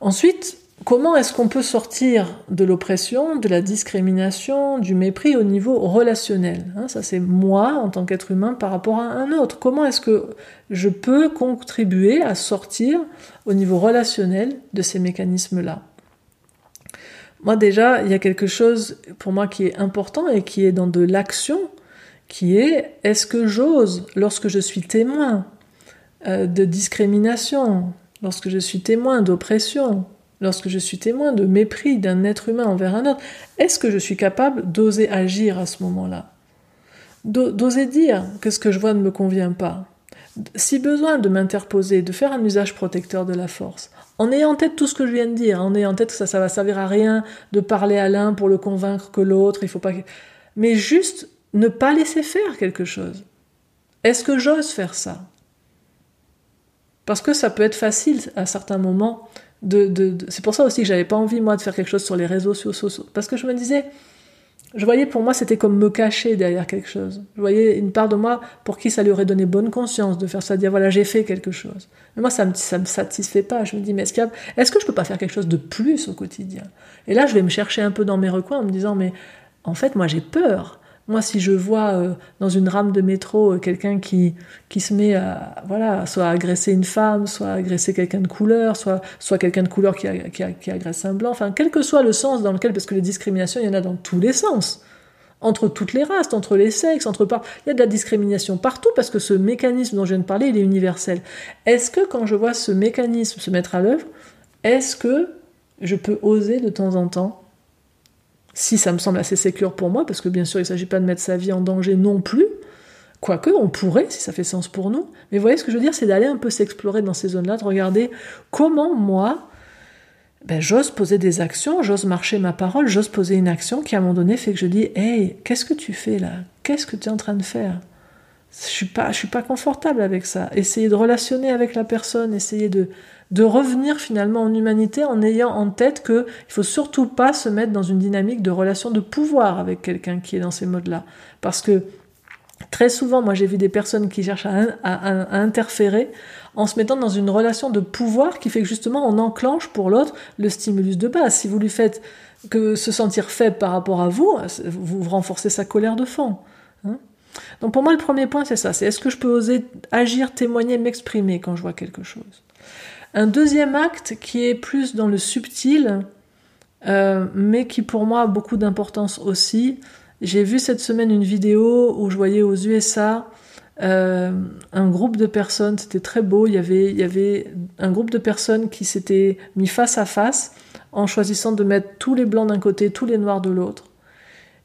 Ensuite, Comment est-ce qu'on peut sortir de l'oppression, de la discrimination, du mépris au niveau relationnel hein, Ça, c'est moi en tant qu'être humain par rapport à un autre. Comment est-ce que je peux contribuer à sortir au niveau relationnel de ces mécanismes-là? Moi déjà, il y a quelque chose pour moi qui est important et qui est dans de l'action, qui est est-ce que j'ose, lorsque je suis témoin euh, de discrimination, lorsque je suis témoin d'oppression, lorsque je suis témoin de mépris d'un être humain envers un autre, est-ce que je suis capable d'oser agir à ce moment-là? D'oser dire que ce que je vois ne me convient pas. Si besoin de m'interposer, de faire un usage protecteur de la force, en ayant en tête tout ce que je viens de dire, en ayant en tête que ça, ça va servir à rien de parler à l'un pour le convaincre que l'autre, il faut pas... Mais juste ne pas laisser faire quelque chose. Est-ce que j'ose faire ça? Parce que ça peut être facile à certains moments c'est pour ça aussi que j'avais pas envie moi de faire quelque chose sur les réseaux sociaux parce que je me disais je voyais pour moi c'était comme me cacher derrière quelque chose. Je voyais une part de moi pour qui ça lui aurait donné bonne conscience de faire ça de dire voilà j'ai fait quelque chose. Mais moi ça me ça me satisfait pas. Je me dis mais est-ce, est-ce que je peux pas faire quelque chose de plus au quotidien? Et là je vais me chercher un peu dans mes recoins en me disant mais en fait moi j'ai peur moi, si je vois euh, dans une rame de métro euh, quelqu'un qui, se met à, voilà, soit agresser une femme, soit agresser quelqu'un de couleur, soit, quelqu'un de couleur qui, qui, agresse un blanc, enfin, quel que soit le sens dans lequel, parce que les discriminations, il y en a dans tous les sens entre toutes les races, entre les sexes, entre par... il y a de la discrimination partout parce que ce mécanisme dont je viens de parler, il est universel. Est-ce que quand je vois ce mécanisme se mettre à l'œuvre, est-ce que je peux oser de temps en temps si ça me semble assez sécure pour moi, parce que bien sûr il ne s'agit pas de mettre sa vie en danger non plus, quoique on pourrait, si ça fait sens pour nous, mais vous voyez ce que je veux dire, c'est d'aller un peu s'explorer dans ces zones-là, de regarder comment moi, ben, j'ose poser des actions, j'ose marcher ma parole, j'ose poser une action qui à un moment donné fait que je dis, hey, qu'est-ce que tu fais là? Qu'est-ce que tu es en train de faire? Je suis pas, je suis pas confortable avec ça. Essayer de relationner avec la personne, essayer de, de revenir finalement en humanité en ayant en tête qu'il il faut surtout pas se mettre dans une dynamique de relation de pouvoir avec quelqu'un qui est dans ces modes-là. Parce que très souvent, moi j'ai vu des personnes qui cherchent à, à, interférer en se mettant dans une relation de pouvoir qui fait que justement on enclenche pour l'autre le stimulus de base. Si vous lui faites que se sentir faible par rapport à vous, vous renforcez sa colère de fond. Hein. Donc pour moi le premier point c'est ça, c'est est-ce que je peux oser agir, témoigner, m'exprimer quand je vois quelque chose? Un deuxième acte qui est plus dans le subtil, euh, mais qui pour moi a beaucoup d'importance aussi. J'ai vu cette semaine une vidéo où je voyais aux USA euh, un groupe de personnes, c'était très beau, il y, avait, un groupe de personnes qui s'étaient mis face à face en choisissant de mettre tous les blancs d'un côté, tous les noirs de l'autre.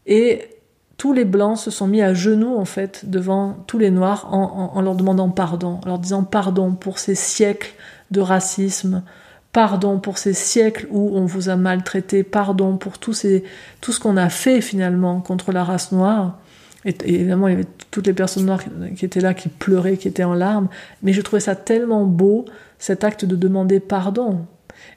Et tous les blancs se sont mis à genoux en fait devant tous les noirs en, en leur demandant pardon, en leur disant pardon pour ces siècles de racisme, pardon pour ces siècles où on vous a maltraité, pardon pour tout, tout ce qu'on a fait finalement contre la race noire. Et, évidemment, il y avait toutes les personnes noires qui étaient là, qui pleuraient, qui étaient en larmes. Mais je trouvais ça tellement beau, cet acte de demander pardon.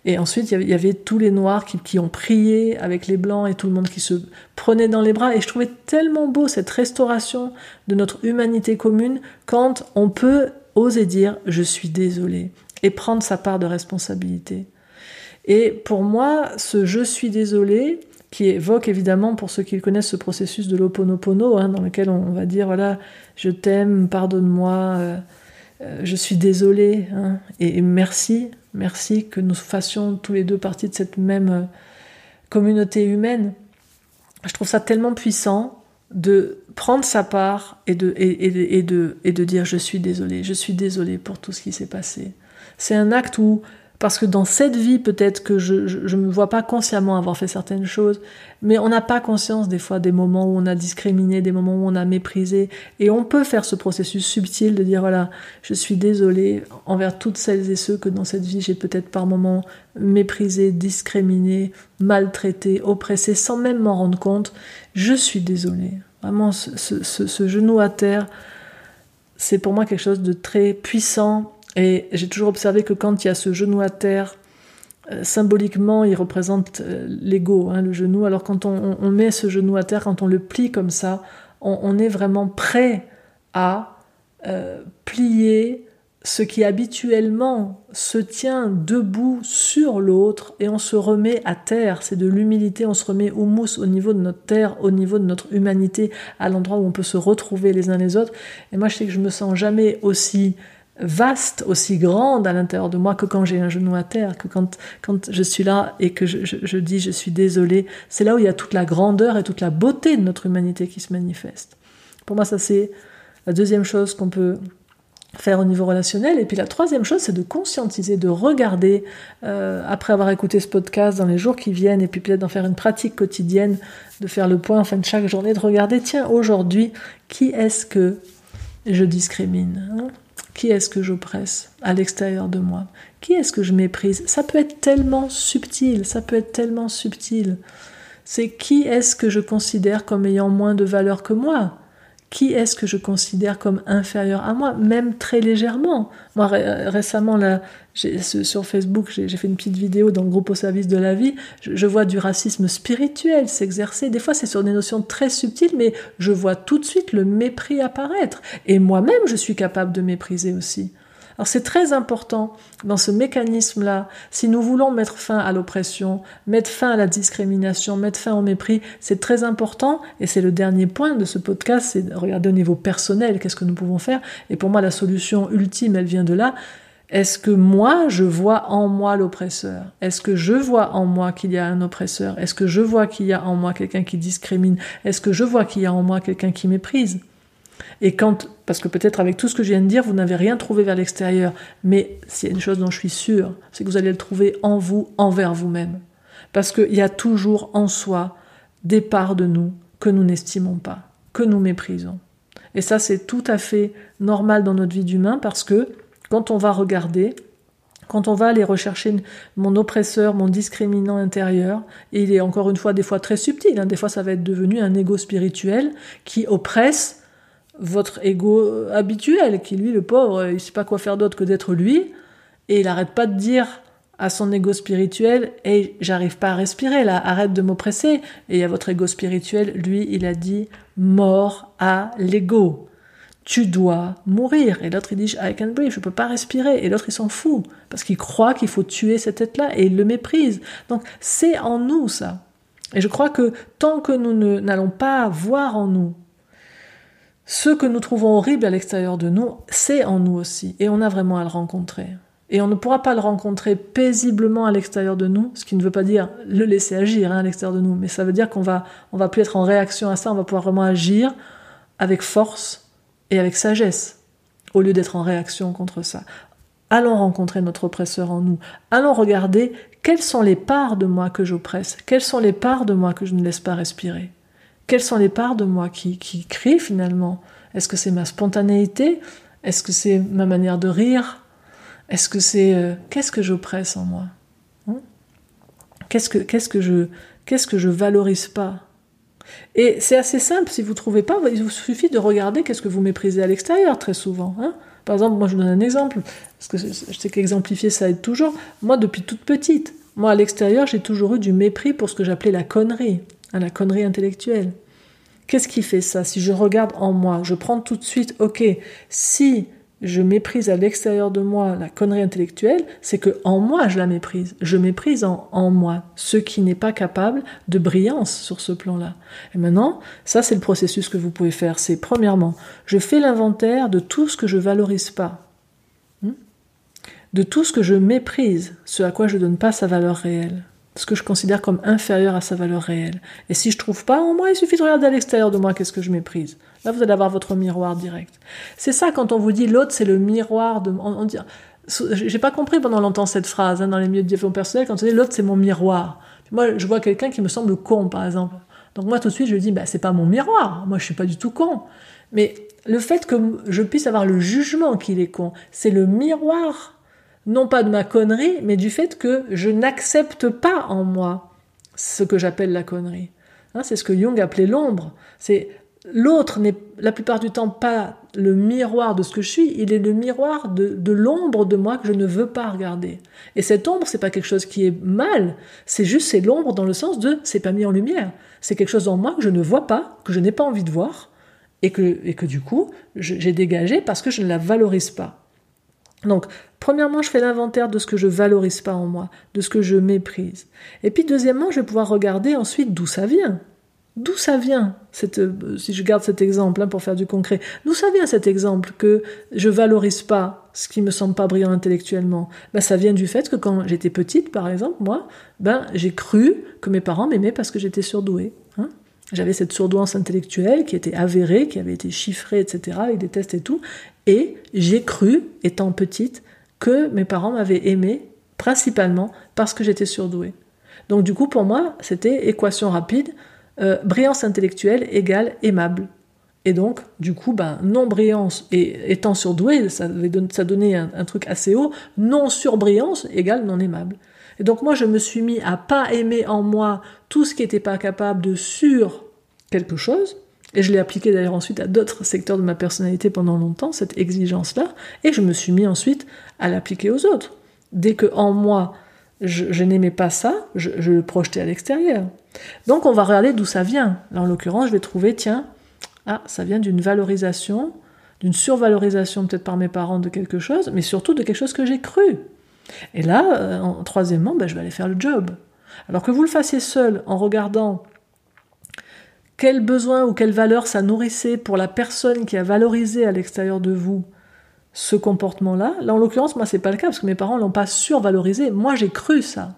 Et ensuite, il y avait, tous les noirs qui, qui, ont prié avec les blancs et tout le monde qui se prenait dans les bras. Et je trouvais tellement beau cette restauration de notre humanité commune quand on peut oser dire je suis désolé et prendre sa part de responsabilité. Et pour moi, ce je suis désolé, qui évoque évidemment, pour ceux qui connaissent ce processus de l'oponopono, hein, dans lequel on, va dire, voilà, je t'aime, pardonne-moi, euh, euh, je suis désolé, hein, et, merci, merci que nous fassions tous les deux partie de cette même euh, communauté humaine. Je trouve ça tellement puissant de prendre sa part et de, et, de, et de dire je suis désolé, je suis désolé pour tout ce qui s'est passé. C'est un acte où, parce que dans cette vie, peut-être que je ne me vois pas consciemment avoir fait certaines choses, mais on n'a pas conscience des fois des moments où on a discriminé, des moments où on a méprisé, et on peut faire ce processus subtil de dire voilà, je suis désolé envers toutes celles et ceux que dans cette vie j'ai peut-être par moments méprisé, discriminé, maltraité, oppressé, sans même m'en rendre compte. Je suis désolé. Vraiment, ce, ce genou à terre, c'est pour moi quelque chose de très puissant et j'ai toujours observé que quand il y a ce genou à terre, euh, symboliquement, il représente euh, l'ego, hein, le genou. Alors quand on, met ce genou à terre, quand on le plie comme ça, on, est vraiment prêt à euh, plier ce qui habituellement se tient debout sur l'autre et on se remet à terre. C'est de l'humilité, on se remet au mousse au niveau de notre terre, au niveau de notre humanité, à l'endroit où on peut se retrouver les uns les autres. Et moi, je sais que je me sens jamais aussi vaste, aussi grande à l'intérieur de moi que quand j'ai un genou à terre, que quand, quand je suis là et que je, je dis je suis désolé. C'est là où il y a toute la grandeur et toute la beauté de notre humanité qui se manifeste. Pour moi, ça c'est la deuxième chose qu'on peut faire au niveau relationnel. Et puis la troisième chose, c'est de conscientiser, de regarder, euh, après avoir écouté ce podcast dans les jours qui viennent, et puis peut-être d'en faire une pratique quotidienne, de faire le point en fin de chaque journée, de regarder, tiens, aujourd'hui, qui est-ce que je discrimine hein? Qui est-ce que j'oppresse à l'extérieur de moi? Qui est-ce que je méprise? Ça peut être tellement subtil, ça peut être tellement subtil. C'est qui est-ce que je considère comme ayant moins de valeur que moi? Qui est-ce que je considère comme inférieur à moi, même très légèrement. Moi, récemment, là, sur Facebook, j'ai fait une petite vidéo dans le groupe au service de la vie. Je, vois du racisme spirituel s'exercer. Des fois, c'est sur des notions très subtiles, mais je vois tout de suite le mépris apparaître. Et moi-même, je suis capable de mépriser aussi. Alors c'est très important dans ce mécanisme-là, si nous voulons mettre fin à l'oppression, mettre fin à la discrimination, mettre fin au mépris, c'est très important, et c'est le dernier point de ce podcast, c'est de regarder au niveau personnel, qu'est-ce que nous pouvons faire, et pour moi la solution ultime, elle vient de là, est-ce que moi, je vois en moi l'oppresseur? Est-ce que je vois en moi qu'il y a un oppresseur? Est-ce que je vois qu'il y a en moi quelqu'un qui discrimine? Est-ce que je vois qu'il y a en moi quelqu'un qui méprise? Et quand, parce que peut-être avec tout ce que je viens de dire, vous n'avez rien trouvé vers l'extérieur, mais s'il y a une chose dont je suis sûre, c'est que vous allez le trouver en vous, envers vous-même. Parce qu'il y a toujours en soi des parts de nous que nous n'estimons pas, que nous méprisons. Et ça, c'est tout à fait normal dans notre vie d'humain parce que quand on va regarder, quand on va aller rechercher mon oppresseur, mon discriminant intérieur, et il est encore une fois des fois très subtil, hein, des fois ça va être devenu un ego spirituel qui oppresse votre ego habituel, qui lui, le pauvre, il sait pas quoi faire d'autre que d'être lui, et il n'arrête pas de dire à son ego spirituel, et j'arrive pas à respirer là, arrête de m'oppresser. Et à votre ego spirituel, lui, il a dit, mort à l'ego. Tu dois mourir. Et l'autre, il dit, I can breathe, je peux pas respirer. Et l'autre, il s'en fout. Parce qu'il croit qu'il faut tuer cet être-là et il le méprise. Donc, c'est en nous, ça. Et je crois que tant que nous n'allons pas voir en nous ce que nous trouvons horrible à l'extérieur de nous, c'est en nous aussi, et on a vraiment à le rencontrer. Et on ne pourra pas le rencontrer paisiblement à l'extérieur de nous, ce qui ne veut pas dire le laisser agir hein, à l'extérieur de nous, mais ça veut dire qu'on va, on va plus être en réaction à ça, on va pouvoir vraiment agir avec force et avec sagesse, au lieu d'être en réaction contre ça. Allons rencontrer notre oppresseur en nous. Allons regarder quelles sont les parts de moi que j'oppresse, quelles sont les parts de moi que je ne laisse pas respirer. Quelles sont les parts de moi qui, qui crient finalement? Est-ce que c'est ma spontanéité? Est-ce que c'est ma manière de rire? Est-ce que c'est euh, qu'est-ce que j'oppresse en moi? Hein? Qu'est-ce que qu'est-ce que je qu'est-ce que je valorise pas? Et c'est assez simple. Si vous trouvez pas, il vous suffit de regarder qu'est-ce que vous méprisez à l'extérieur très souvent. Hein Par exemple, moi je vous donne un exemple parce que je sais qu'exemplifier ça aide toujours. Moi depuis toute petite, moi à l'extérieur j'ai toujours eu du mépris pour ce que j'appelais la connerie à la connerie intellectuelle. Qu'est-ce qui fait ça? Si je regarde en moi, je prends tout de suite, ok, si je méprise à l'extérieur de moi la connerie intellectuelle, c'est que en moi je la méprise. Je méprise en, en moi ce qui n'est pas capable de brillance sur ce plan-là. Et maintenant, ça c'est le processus que vous pouvez faire. C'est premièrement, je fais l'inventaire de tout ce que je valorise pas, hmm? de tout ce que je méprise, ce à quoi je donne pas sa valeur réelle ce que je considère comme inférieur à sa valeur réelle. Et si je trouve pas en moi, il suffit de regarder à l'extérieur de moi qu'est-ce que je méprise. Là, vous allez avoir votre miroir direct. C'est ça quand on vous dit l'autre, c'est le miroir de. On, dit, j'ai pas compris pendant longtemps cette phrase hein, dans les milieux de développement personnel quand on dit l'autre c'est mon miroir. Moi, je vois quelqu'un qui me semble con, par exemple. Donc moi, tout de suite, je dis, bah, c'est pas mon miroir. Moi, je suis pas du tout con. Mais le fait que je puisse avoir le jugement qu'il est con, c'est le miroir non pas de ma connerie, mais du fait que je n'accepte pas en moi ce que j'appelle la connerie. Hein, c'est ce que Jung appelait l'ombre. C'est l'autre n'est la plupart du temps pas le miroir de ce que je suis, il est le miroir de, l'ombre de moi que je ne veux pas regarder. Et cette ombre, c'est pas quelque chose qui est mal, c'est juste c'est l'ombre dans le sens de c'est pas mis en lumière. C'est quelque chose en moi que je ne vois pas, que je n'ai pas envie de voir, et que, et que du coup j'ai dégagé parce que je ne la valorise pas. Donc, premièrement, je fais l'inventaire de ce que je valorise pas en moi, de ce que je méprise. Et puis, deuxièmement, je vais pouvoir regarder ensuite d'où ça vient. D'où ça vient, euh, si je garde cet exemple hein, pour faire du concret, d'où ça vient cet exemple que je valorise pas ce qui me semble pas brillant intellectuellement? Ben, Ça vient du fait que quand j'étais petite, par exemple, moi, ben, j'ai cru que mes parents m'aimaient parce que j'étais surdouée. J'avais cette surdouance intellectuelle qui était avérée, qui avait été chiffrée, etc., avec des tests et tout. Et j'ai cru, étant petite, que mes parents m'avaient aimée principalement parce que j'étais surdouée. Donc du coup, pour moi, c'était équation rapide, euh, brillance intellectuelle égale aimable. Et donc, du coup, ben, non-brillance et étant surdoué, ça, ça donnait un, un, truc assez haut, non-surbrillance égale non-aimable. Et donc moi, je me suis mis à pas aimer en moi tout ce qui n'était pas capable de sur quelque chose, et je l'ai appliqué d'ailleurs ensuite à d'autres secteurs de ma personnalité pendant longtemps, cette exigence-là, et je me suis mis ensuite à l'appliquer aux autres. Dès que en moi, je, n'aimais pas ça, je, je, le projetais à l'extérieur. Donc on va regarder d'où ça vient. Là, en l'occurrence, je vais trouver, tiens, ah, ça vient d'une valorisation, d'une survalorisation peut-être par mes parents de quelque chose, mais surtout de quelque chose que j'ai cru. Et là, euh, en, troisièmement, ben, je vais aller faire le job. Alors que vous le fassiez seul en regardant quel besoin ou quelle valeur ça nourrissait pour la personne qui a valorisé à l'extérieur de vous ce comportement-là. Là, en l'occurrence, moi, c'est pas le cas parce que mes parents l'ont pas survalorisé. Moi, j'ai cru ça.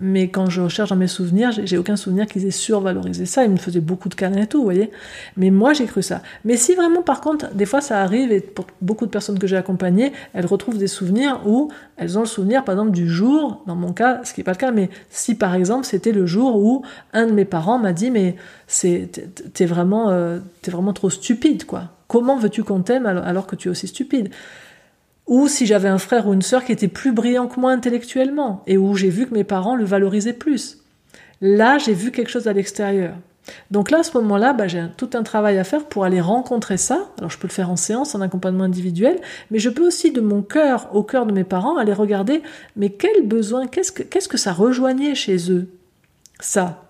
Mais quand je recherche dans mes souvenirs, j'ai aucun souvenir qu'ils aient survalorisé ça. Ils me faisaient beaucoup de câlins et tout, vous voyez. Mais moi, j'ai cru ça. Mais si vraiment, par contre, des fois, ça arrive, et pour beaucoup de personnes que j'ai accompagnées, elles retrouvent des souvenirs où elles ont le souvenir, par exemple, du jour, dans mon cas, ce qui n'est pas le cas, mais si, par exemple, c'était le jour où un de mes parents m'a dit, mais t'es vraiment, euh, vraiment trop stupide, quoi. Comment veux-tu qu'on t'aime alors que tu es aussi stupide? Ou si j'avais un frère ou une sœur qui était plus brillant que moi intellectuellement, et où j'ai vu que mes parents le valorisaient plus. Là, j'ai vu quelque chose à l'extérieur. Donc là, à ce moment-là, bah, j'ai tout un travail à faire pour aller rencontrer ça. Alors je peux le faire en séance, en accompagnement individuel, mais je peux aussi de mon cœur au cœur de mes parents aller regarder, mais quel besoin, qu'est-ce que, qu'est-ce que ça rejoignait chez eux? Ça.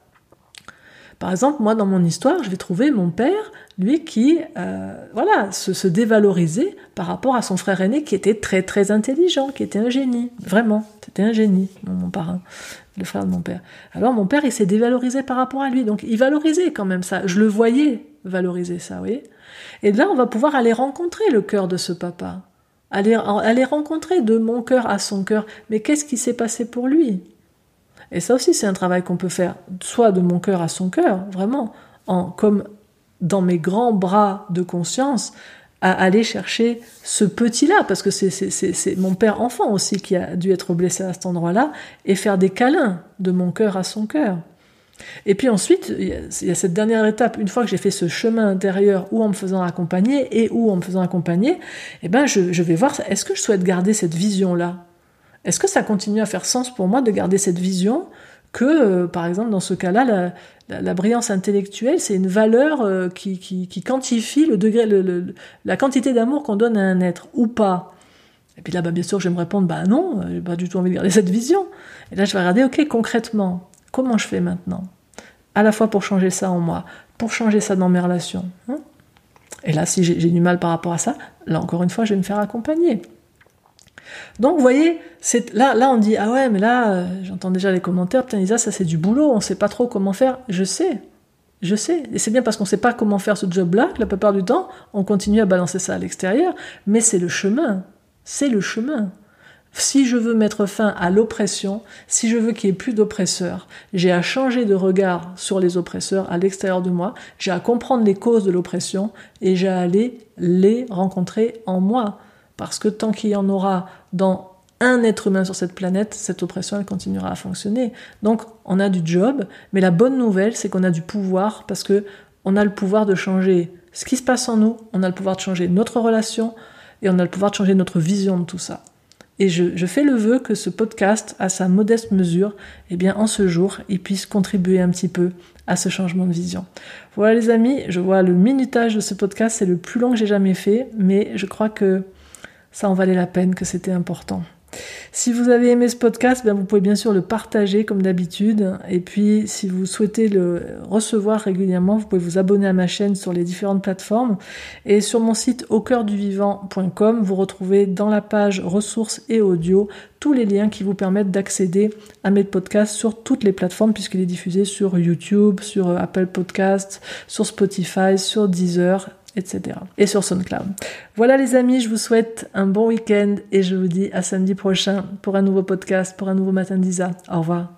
Par exemple, moi, dans mon histoire, je vais trouver mon père lui qui euh, voilà se, se, dévalorisait par rapport à son frère aîné qui était très très intelligent, qui était un génie, vraiment, c'était un génie, mon, parrain, le frère de mon père. Alors mon père il s'est dévalorisé par rapport à lui, donc il valorisait quand même ça, je le voyais valoriser ça, oui. Et là on va pouvoir aller rencontrer le cœur de ce papa, aller, aller rencontrer de mon cœur à son cœur, mais qu'est-ce qui s'est passé pour lui? Et ça aussi c'est un travail qu'on peut faire, soit de mon cœur à son cœur, vraiment, en, comme dans mes grands bras de conscience à aller chercher ce petit-là, parce que c'est mon père enfant aussi qui a dû être blessé à cet endroit-là, et faire des câlins de mon cœur à son cœur. Et puis ensuite, il y, a, cette dernière étape, une fois que j'ai fait ce chemin intérieur ou en me faisant accompagner et ou en me faisant accompagner, eh ben je, je vais voir, est-ce que je souhaite garder cette vision-là? Est-ce que ça continue à faire sens pour moi de garder cette vision que, euh, par exemple, dans ce cas-là, la, brillance intellectuelle, c'est une valeur euh, qui, qui, quantifie le degré, la quantité d'amour qu'on donne à un être, ou pas? Et puis là, bah, bien sûr, je vais me répondre, bah non, j'ai pas du tout envie de garder cette vision. Et là, je vais regarder, ok, concrètement, comment je fais maintenant? À la fois pour changer ça en moi, pour changer ça dans mes relations. Hein? Et là, si j'ai du mal par rapport à ça, là, encore une fois, je vais me faire accompagner. Donc, vous voyez, là, là, on dit ah ouais, mais là, euh, j'entends déjà les commentaires. Putain, Lisa, ça c'est du boulot. On sait pas trop comment faire. Je sais, je sais. Et c'est bien parce qu'on sait pas comment faire ce job-là que la plupart du temps, on continue à balancer ça à l'extérieur. Mais c'est le chemin. C'est le chemin. Si je veux mettre fin à l'oppression, si je veux qu'il n'y ait plus d'oppresseurs, j'ai à changer de regard sur les oppresseurs à l'extérieur de moi, j'ai à comprendre les causes de l'oppression et j'ai à aller les rencontrer en moi. Parce que tant qu'il y en aura dans un être humain sur cette planète, cette oppression, elle continuera à fonctionner. Donc, on a du job, mais la bonne nouvelle, c'est qu'on a du pouvoir parce que on a le pouvoir de changer ce qui se passe en nous, on a le pouvoir de changer notre relation et on a le pouvoir de changer notre vision de tout ça. Et je, je, fais le vœu que ce podcast, à sa modeste mesure, eh bien, en ce jour, il puisse contribuer un petit peu à ce changement de vision. Voilà les amis, je vois le minutage de ce podcast, c'est le plus long que j'ai jamais fait, mais je crois que ça en valait la peine, que c'était important. Si vous avez aimé ce podcast, bien vous pouvez bien sûr le partager comme d'habitude. Et puis, si vous souhaitez le recevoir régulièrement, vous pouvez vous abonner à ma chaîne sur les différentes plateformes. Et sur mon site au cœur du vivant.com, vous retrouvez dans la page ressources et audio tous les liens qui vous permettent d'accéder à mes podcasts sur toutes les plateformes puisqu'il est diffusé sur YouTube, sur Apple Podcasts, sur Spotify, sur Deezer etc. Et sur SoundCloud. Voilà les amis, je vous souhaite un bon week-end et je vous dis à samedi prochain pour un nouveau podcast, pour un nouveau matin d'Isa. Au revoir.